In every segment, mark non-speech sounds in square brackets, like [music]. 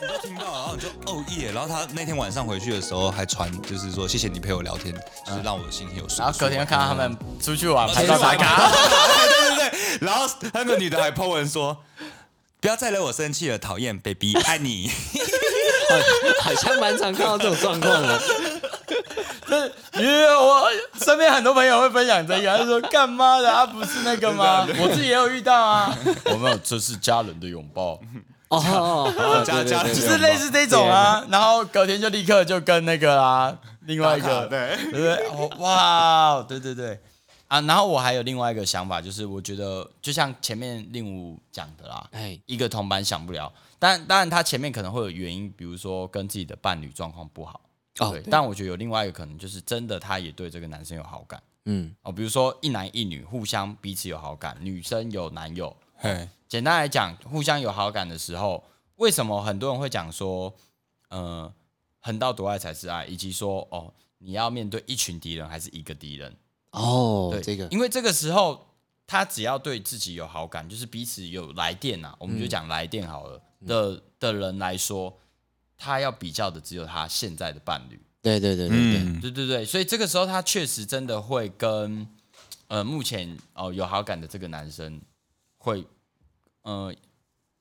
你都听到，然后你就哦耶，然后他那天晚上回去的时候还传，就是说谢谢你陪我聊天，就是让我的心情有舒。然后隔天看到他们出去玩，拍出照打卡。[laughs] 对对对，然后那个女的还 po 文说，不要再惹我生气了，讨厌，baby，爱你。[laughs] 好像蛮常看到这种状况的。[laughs] 这因为我身边很多朋友会分享这个，他说干妈的，他不是那个吗？我自己也有遇到啊。我没有，这是家人的拥抱。哦，家家人就是类似这种啊，然后隔天就立刻就跟那个啊，另外一个，对。对对？哇，对对对。啊，然后我还有另外一个想法，就是我觉得就像前面令武讲的啦，哎，一个同伴想不了，但当然他前面可能会有原因，比如说跟自己的伴侣状况不好，哦对，但我觉得有另外一个可能，就是真的他也对这个男生有好感。嗯，哦，比如说一男一女互相彼此有好感，女生有男友，嘿，简单来讲，互相有好感的时候，为什么很多人会讲说，呃，横刀夺爱才是爱，以及说，哦，你要面对一群敌人还是一个敌人？哦对，，这个，因为这个时候他只要对自己有好感，就是彼此有来电啊，我们就讲来电好了、的的人来说，他要比较的只有他现在的伴侣。对对对对对，嗯，对对对，所以这个时候他确实真的会跟呃目前哦有好感的这个男生会呃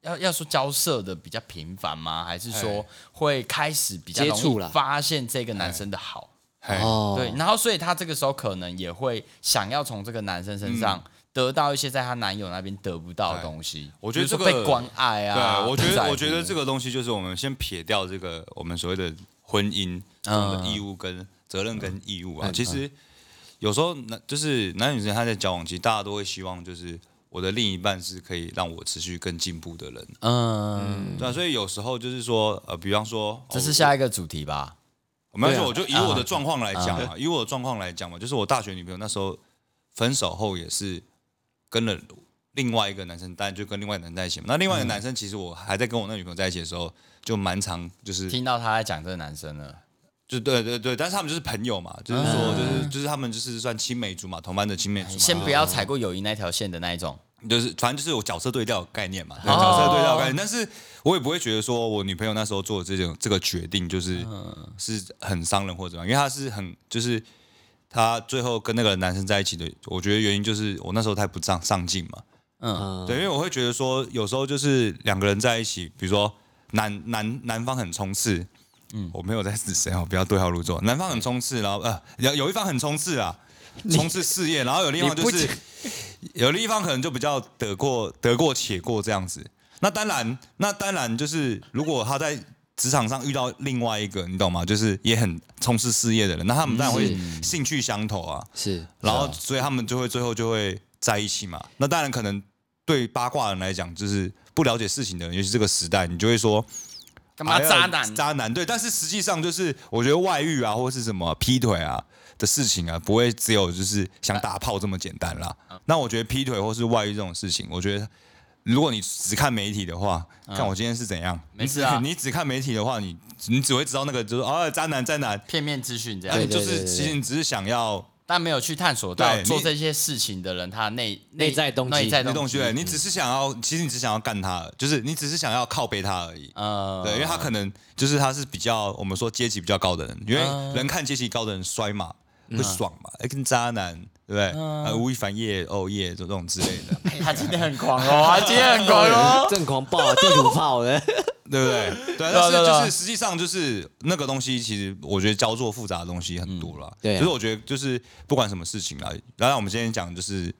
要要说交涉的比较频繁吗？还是说哎会开始比较容易接触啦发现这个男生的好？嘿，哦，对，然后所以她这个时候可能也会想要从这个男生身嗯上得到一些在她男友那边得不到的东西。我觉得比如说这个被关爱啊，对，我觉得我觉得这个东西就是我们先撇掉这个我们所谓的婚姻中的义务跟责任跟义务啊。嗯其实有时候男就是男女之间他在交往期，大家都会希望就是我的另一半是可以让我持续更进步的人，嗯，对啊，所以有时候就是说呃，比方说这是哦下一个主题吧？我没关系，对啊我就以我的状况来讲嘛，以我的状况来讲嘛，就是我大学女朋友那时候分手后也是跟了另外一个男生，当然就跟另外一个男生在一起嘛。那另外一个男生其实我还在跟我那女朋友在一起的时候，就蛮常就是听到他在讲这个男生了，就对对对，但是他们就是朋友嘛，就是说就是就是他们就是算青梅竹马，同班的青梅竹马。先不要踩过友谊那条线的那一种。就是反正就是有角色对调的概念嘛，对角色对调的概念。但是我也不会觉得说我女朋友那时候做的这种这个决定就是、是很伤人或者怎么样，因为她是很就是她最后跟那个男生在一起的，我觉得原因就是我那时候太不上上进嘛。嗯，对，因为我会觉得说有时候就是两个人在一起，比如说男男男方很冲刺。嗯，我没有在指谁哦，不要对号入座。男方很冲刺，然后呃，有有一方很冲刺啊，冲刺事业，然后有另一方就是 [laughs] 有另一方可能就比较得过得过且过这样子。那当然，那当然就是如果他在职场上遇到另外一个，你懂吗？就是也很冲刺事业的人，那他们当然会兴趣相投啊。是，然后所以他们就会最后就会在一起嘛。那当然可能对八卦人来讲，就是不了解事情的人，尤其这个时代，你就会说干嘛渣男？渣男对。但是实际上就是，我觉得外遇啊，或是什么劈腿啊的事情啊，不会只有就是想打炮这么简单啦。嗯那我觉得劈腿或是外遇这种事情，我觉得。如果你只看媒体的话，看我今天是怎样，嗯没事啊你 [laughs] 你只看媒体的话，你你只会知道那个就是哦，渣男渣男，片面资讯这样，那你就对对对对是其实你只是想要但没有去探索到对做这些事情的人他内内在动机内在那东西，对机。你只是想要，其实你只想要干他，就是你只是想要靠背他而已。呃，对，因为他可能就是他是比较我们说阶级比较高的人，因为嗯人看阶级高的人摔嘛，会爽嘛，哎，跟渣男对不对？嗯呃，吴亦凡夜哦夜这种之类的，哎 [laughs] 他今天很狂哦，他今天很狂哦。[laughs] 正狂暴啊，地图炮的，[laughs] 对不对？但是就是实际上就是那个东西，其实我觉得交错复杂的东西很多了。对啊就是我觉得就是不管什么事情啦，然后我们今天讲就是，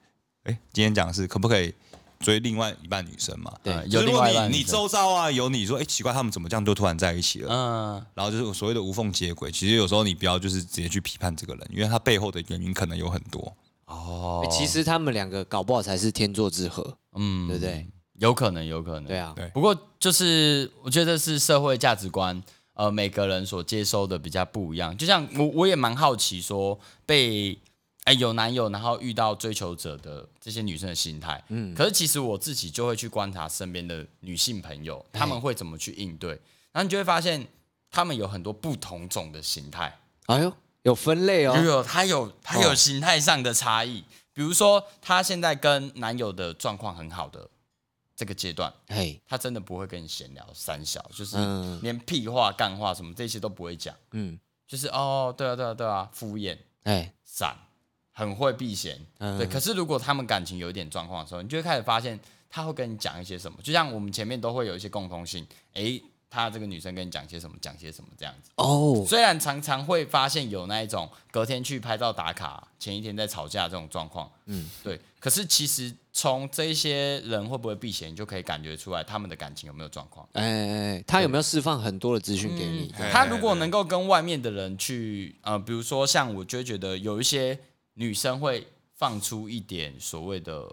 哎，今天讲的是可不可以追另外一半女生嘛？对呃有另外一半你你周遭啊有你说，哎，奇怪，他们怎么这样就突然在一起了？嗯，然后就是所谓的无缝接轨。其实有时候你不要就是直接去批判这个人，因为他背后的原因可能有很多。哦，其实他们两个搞不好才是天作之合，嗯，对不对？有可能，有可能。对啊，对不过就是我觉得是社会价值观，呃，每个人所接收的比较不一样。就像我我也蛮好奇，说被哎有男友，然后遇到追求者的这些女生的心态。嗯，可是其实我自己就会去观察身边的女性朋友，她们会怎么去应对，然后你就会发现，她们有很多不同种的形态。哎呦，有分类有哦，有，她有她有形态上的差异。比如说，她现在跟男友的状况很好的这个阶段，嘿，他真的不会跟你闲聊三小，就是嗯。连屁话、干话什么这些都不会讲，嗯，就是哦，对啊，对啊，对啊，敷衍、哎，散，很会避嫌。嗯。对，可是如果他们感情有一点状况的时候，你就会开始发现他会跟你讲一些什么，就像我们前面都会有一些共通性，诶，他这个女生跟你讲些什么，讲些什么这样子。哦，虽然常常会发现有那一种隔天去拍照打卡，前一天在吵架这种状况，嗯，对。可是其实从这一些人会不会避嫌，你就可以感觉出来他们的感情有没有状况。哎哎，哎他有没有释放很多的资讯给你？嗯他如果能够跟外面的人去，呃，比如说像我就会觉得有一些女生会放出一点所谓的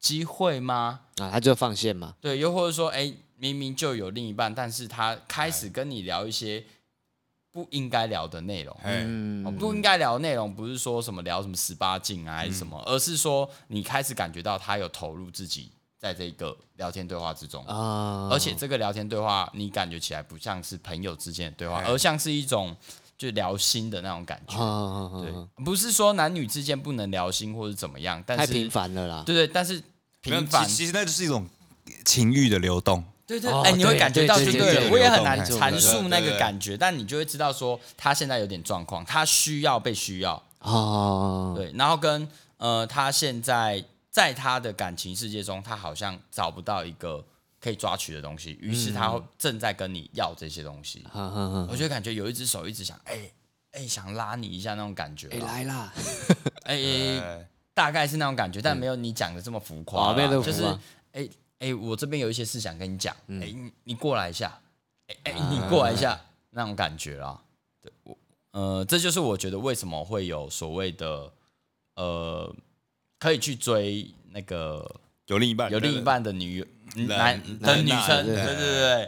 机会吗？啊，他就放线嘛，对，又或者说，哎，明明就有另一半，但是他开始跟你聊一些不应该聊的内容。哎，嗯。哦，不应该聊的内容不是说什么聊什么十八禁啊，还是什么，而是说你开始感觉到他有投入自己在这个聊天对话之中，啊，而且这个聊天对话你感觉起来不像是朋友之间的对话，哎而像是一种就聊心的那种感觉。啊，对对，，不是说男女之间不能聊心或者怎么样，但是太频，繁了啦，对对，但是频繁其，实那就是一种情欲的流动。对对，哦哎，你会感觉到对对对就对了，我也很难对对阐述那对对个感觉，但你就会知道说他现在有点状况，他需要被需要。啊，对，然后跟呃，他现在在他的感情世界中，他好像找不到一个可以抓取的东西，于是他正在跟你要这些东西。[laughs] 我就感觉有一只手一直想，哎、哎、想拉你一下那种感觉来啦，[laughs] 哎、哎大概是那种感觉，但没有你讲的这么浮夸就是哎哎、我这边有一些事想跟你讲，哎、嗯你你过来一下，哎、哎、啊。你过来一下，那种感觉啦。对我，呃，这就是我觉得为什么会有所谓的呃，可以去追那个有另一半，有另一半的女男男的女生，对对对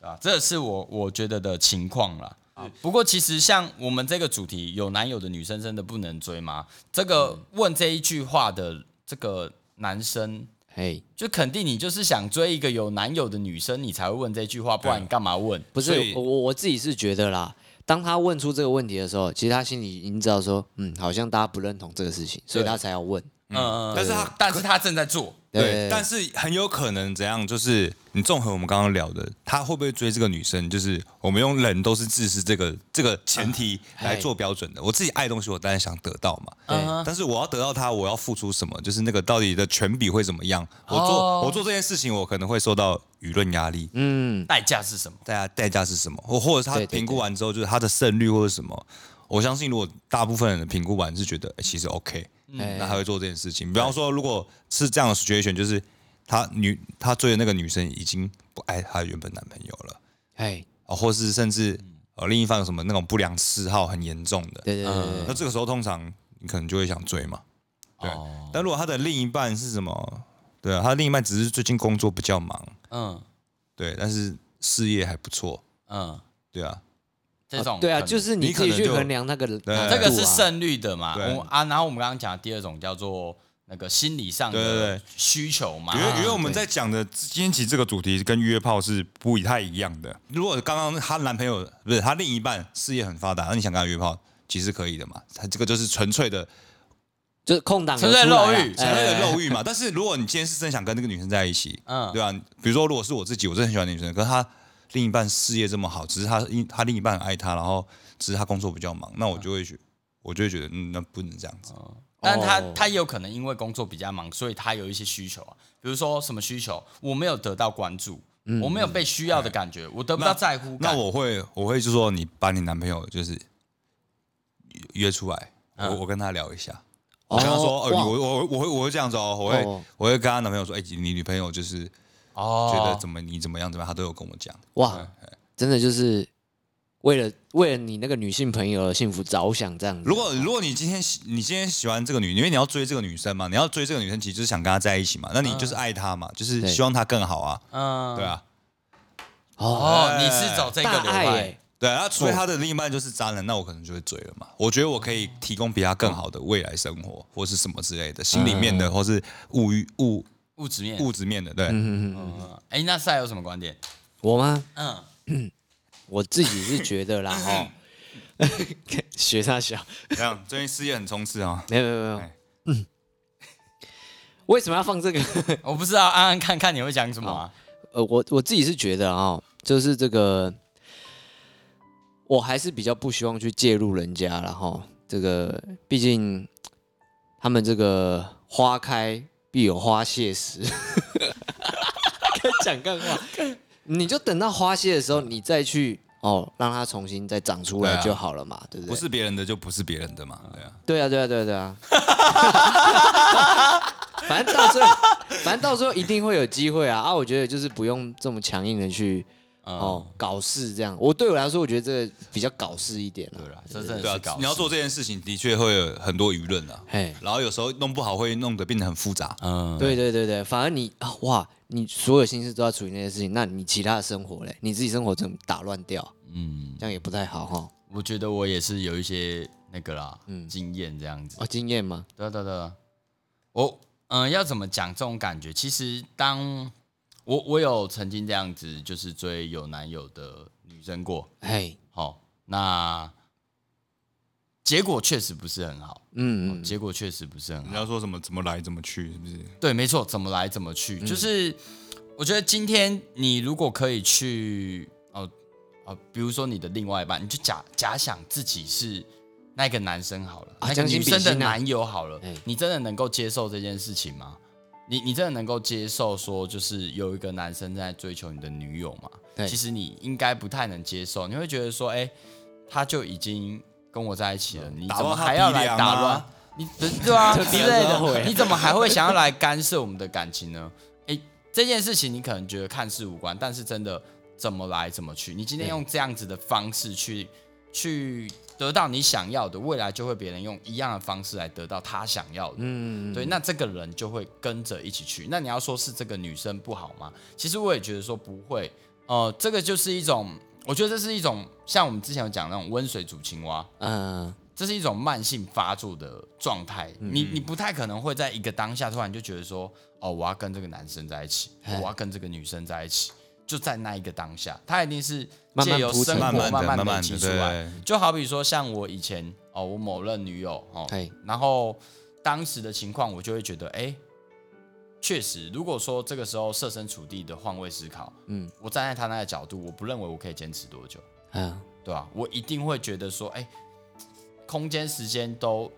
啊，这是我我觉得的情况啦。不过其实像我们这个主题，有男友的女生真的不能追吗？这个问这一句话的这个男生，嘿，就肯定你就是想追一个有男友的女生，你才会问这句话，不然你干嘛问？不是我我我自己是觉得啦，当他问出这个问题的时候，其实他心里已经知道说，嗯，好像大家不认同这个事情，所以他才要问。嗯，但是他但是他正在做，对，但是很有可能怎样，就是你综合我们刚刚聊的，他会不会追这个女生，就是我们用人都是自私这个这个前提来做标准的。我自己爱东西，我当然想得到嘛，对嗯但是我要得到它，我要付出什么？就是那个到底的权比会怎么样？我做、哦我做这件事情，我可能会受到舆论压力，嗯，代价是什么？代价代价是什么？或或者是他评估完之后，就是他的胜率或者什么？我相信，如果大部分人的评估完是觉得、诶其实 OK，、哎。那他会做这件事情。比方说，如果是这样的 situation，就是他女他追的那个女生已经不爱他原本男朋友了，哎，哦，或是甚至呃另一方有什么那种不良嗜好很严重的，对对对对。那这个时候通常你可能就会想追嘛。对，哦。但如果他的另一半是什么？对啊，他另一半只是最近工作比较忙，嗯。对，但是事业还不错，嗯，对啊，这种对啊，就是你自己去你可能就衡量那个对难度啊这个是胜率的嘛？我啊，然后我们刚刚讲的第二种叫做那个心理上的需求嘛。因为因为我们在讲的今天起这个主题跟约炮是不太一样的。如果刚刚她男朋友不是她另一半事业很发达，那你想跟她约炮，其实可以的嘛。她这个就是纯粹的就是空档有纯粹出来啊肉欲纯粹的哎肉欲嘛。但是如果你今天是真想跟这个女生在一起，嗯对啊，比如说如果是我自己，我真的很喜欢女生，可是她另一半事业这么好，只是他因他另一半很爱他，然后只是他工作比较忙，那我就会觉我就会觉得嗯，那不能这样子。但他哦他也有可能因为工作比较忙，所以他有一些需求啊，比如说什么需求，我没有得到关注，我没有被需要的感觉，我得不到在乎感。那我会我会就说你把你男朋友就是约出来，我嗯我跟他聊一下。哦我跟他说，哦，我我我会我会这样子哦，我会哦。我会跟他男朋友说，哎，你女朋友就是哦。觉得怎么你怎么样怎么样，他都有跟我讲。哇，真的就是为了为了你那个女性朋友的幸福着想这样子。如果如果你今天喜你今天喜欢这个女，因为你要追这个女生嘛，你要追这个女生，其实就是想跟她在一起嘛，那你就是爱她嘛，就是希望她更好啊，嗯，对啊，哦，哦，你是找这个派爱，对啊，那除非她的另一半就是渣男，那我可能就会追了嘛。我觉得我可以提供比他更好的未来生活，或是什么之类的，心里面的，或是物欲物物质面。物质面的，对。嗯嗯嗯，嗯，哎，那赛有什么观点？我吗？嗯，[clears throat] 我自己是觉得啦，哈，[laughs] 学他小，这样？最近事业很冲刺啊，没有没有没有。为什么要放这个？[laughs] 我不知道，安安看看你会讲什么啊？呃，我我自己是觉得啊、就是这个，我还是比较不希望去介入人家然后这个毕竟他们这个花开必有花谢时，[laughs] 该讲干话，你就等到花谢的时候，你再去哦，让它重新再长出来就好了嘛，对不对？不是别人的就不是别人的嘛，对啊。对啊，对啊，对啊，对啊。[laughs] 反正到最后，反正到最后一定会有机会啊！啊，我觉得就是不用这么强硬的去嗯，哦搞事这样。我对我来说，我觉得这个比较搞事一点了。对啦，这真对的是搞，啊你要做这件事情，的确会有很多舆论啊。嘿，然后有时候弄不好会弄得变得很复杂。嗯，对对对对，反而你啊哇，你所有心思都要处理那些事情，那你其他的生活嘞，你自己生活怎么打乱掉？嗯，这样也不太好哈。我觉得我也是有一些那个啦，嗯经验这样子。哦，经验吗？对啊对啊对啊，我嗯、要怎么讲这种感觉？其实当我我有曾经这样子，就是追有男友的女生过，嘿，好、那结果确实不是很好，嗯嗯，结果确实不是很好。你要说什么怎么来怎么去，是不是？对，没错，怎么来怎么去，就是我觉得今天你如果可以去哦哦，比如说你的另外一半，你就假假想自己是那个男生好了，那个啊将心女生的男友好了哎，你真的能够接受这件事情吗？你你真的能够接受说，就是有一个男生在追求你的女友吗？对其实你应该不太能接受，你会觉得说，哎，他就已经跟我在一起了，你怎么还要来打乱？你 [laughs] 对对啊之类的，你怎么还会想要来干涉我们的感情呢？诶，这件事情你可能觉得看似无关，但是真的怎么来怎么去。你今天用这样子的方式去去得到你想要的，未来就会别人用一样的方式来得到他想要的。嗯，对，那这个人就会跟着一起去。那你要说是这个女生不好吗？其实我也觉得说不会。呃，这个就是一种，我觉得这是一种像我们之前有讲那种温水煮青蛙，嗯，这是一种慢性发作的状态，你你不太可能会在一个当下突然就觉得说，哦，我要跟这个男生在一起，我要跟这个女生在一起，就在那一个当下，他一定是借由生活慢慢的慢累慢慢的积出来。就好比说，像我以前哦，我某任女友哦，然后当时的情况，我就会觉得，哎，确实，如果说这个时候设身处地的换位思考，嗯嗯，我站在他那个角度，我不认为我可以坚持多久。嗯，对吧、我一定会觉得说，哎、空间时间都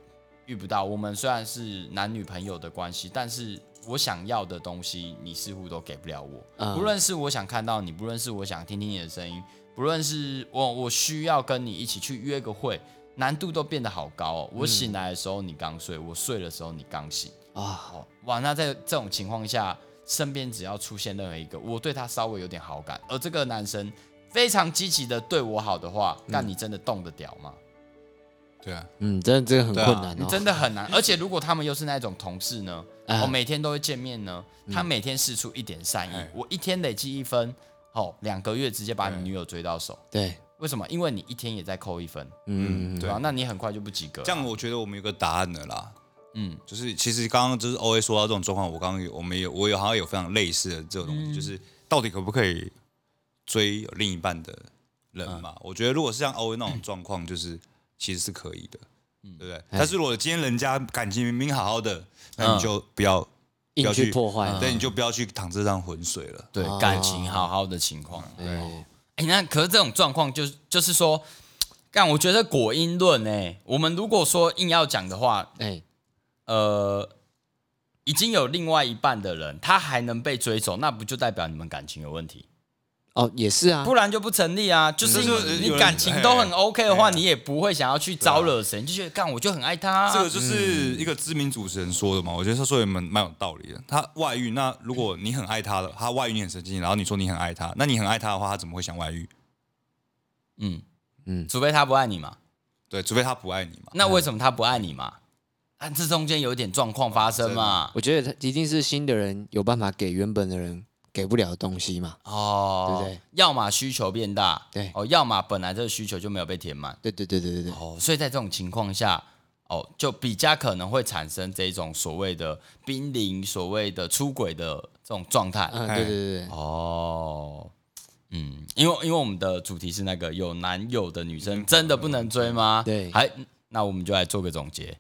遇不到。我们虽然是男女朋友的关系，但是我想要的东西，你似乎都给不了我。嗯不论是我想看到你，不论是我想听听你的声音，不论是我我需要跟你一起去约个会，难度都变得好高哦。我醒来的时候你刚睡，我睡的时候你刚醒。啊，哦，哇，那在这种情况下，身边只要出现任何一个我对他稍微有点好感，而这个男生非常积极的对我好的话，那、你真的动得了吗？对啊，嗯，真的这个很困难哦，你真的很难。而且如果他们又是那种同事呢，啊哦，每天都会见面呢，他每天试出一点善意哎，我一天累积一分，哦，两个月直接把你女友追到手。对，为什么？因为你一天也在扣一分，嗯，对啊、那你很快就不及格了。这样我觉得我们有个答案了啦。嗯，就是其实刚刚就是 O A 说到这种状况，我刚刚有我们有我有好像有非常类似的这种东西，就是到底可不可以追另一半的人嘛？我觉得如果是像 O A 那种状况，就是其实是可以的，对不对？但是如果今天人家感情明明好好的，那你就不要不硬要去去破坏，对，你就不要去淌这趟浑水了。对，哦感情好好的情况。对，哎、那可是这种状况就就是说，但，我觉得果因论哎，我们如果说硬要讲的话，哎，呃，已经有另外一半的人，他还能被追走，那不就代表你们感情有问题？哦，也是啊，不然就不成立啊。就是你感情都很 OK 的话，你也不会想要去招惹谁，你就觉得干，我就很爱他、啊。这个就是一个知名主持人说的嘛，我觉得他说的蛮蛮有道理的。他外遇，那如果你很爱他的，他外遇你很生气，然后你说你很爱他，那你很爱他的话，他怎么会想外遇？嗯嗯除非他不爱你嘛。对，除非他不爱你嘛。那为什么他不爱你嘛？啊，这中间有一点状况发生嘛。我觉得他一定是新的人有办法给原本的人给不了的东西嘛，哦，对不对？要么需求变大，对哦，要么本来这个需求就没有被填满，对对对对对对，哦，所以在这种情况下，哦，就比较可能会产生这种所谓的濒临所谓的出轨的这种状态。嗯，对对对对，哦，嗯，因为因为我们的主题是那个有男友的女生真的不能追吗？对还那我们就来做个总结。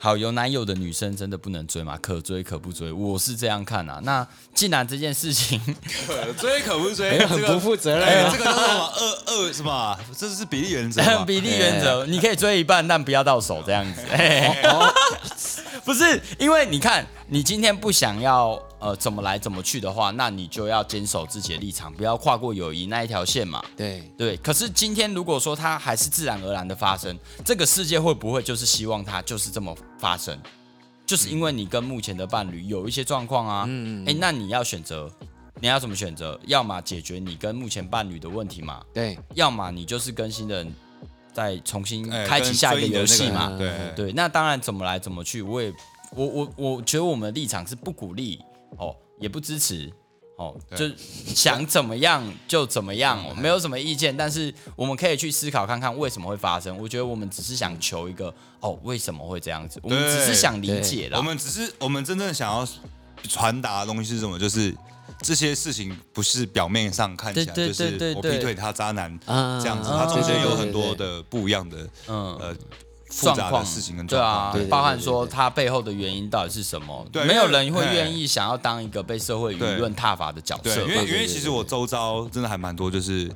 好有男友的女生真的不能追吗？可追可不追，我是这样看啊。那既然这件事情，[laughs] 可追可不追，哎很不负责任这个叫做什么二二什么啊？这是比例原则。[laughs] 比例原则，你可以追一半，但不要到手这样子。嘿嘿哦，不是，因为你看，你今天不想要呃怎么来怎么去的话，那你就要坚守自己的立场，不要跨过友谊那一条线嘛。对，对，可是今天如果说它还是自然而然的发生，这个世界会不会就是希望它就是这么发生？就是因为你跟目前的伴侣有一些状况啊，嗯哎、那你要选择，你要怎么选择？要么解决你跟目前伴侣的问题嘛，对，要么你就是跟新的人再重新哎开启下一个游戏嘛。对对，那当然怎么来怎么去，我也我我我觉得我们的立场是不鼓励哦，也不支持哦，就想怎么样 [laughs] 就怎么样、哦，没有什么意见，但是我们可以去思考看看为什么会发生。我觉得我们只是想求一个哦，为什么会这样子？我们只是想理解啦。我们只是我们真正想要传达的东西是什么？就是这些事情不是表面上看起来对对就是对对对我劈腿他渣男啊这样子，啊它中间有很多的不一样的嗯呃复状况杂的事情跟对啊状况。对对，包含说他背后的原因到底是什么？对没有人会哎愿意想要当一个被社会舆对论挞伐的角，色。因为因为其实我周遭真的还蛮多，就是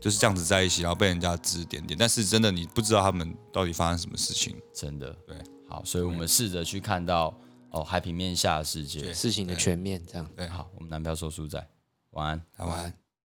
就是这样子在一起，然后被人家指指点点，但是真的你不知道他们到底发生什么事情。真的对，好，所以我们试着去看到哦海平面下的世界。事情的全面这样。对，好，我们男票说书仔，晚安。晚安。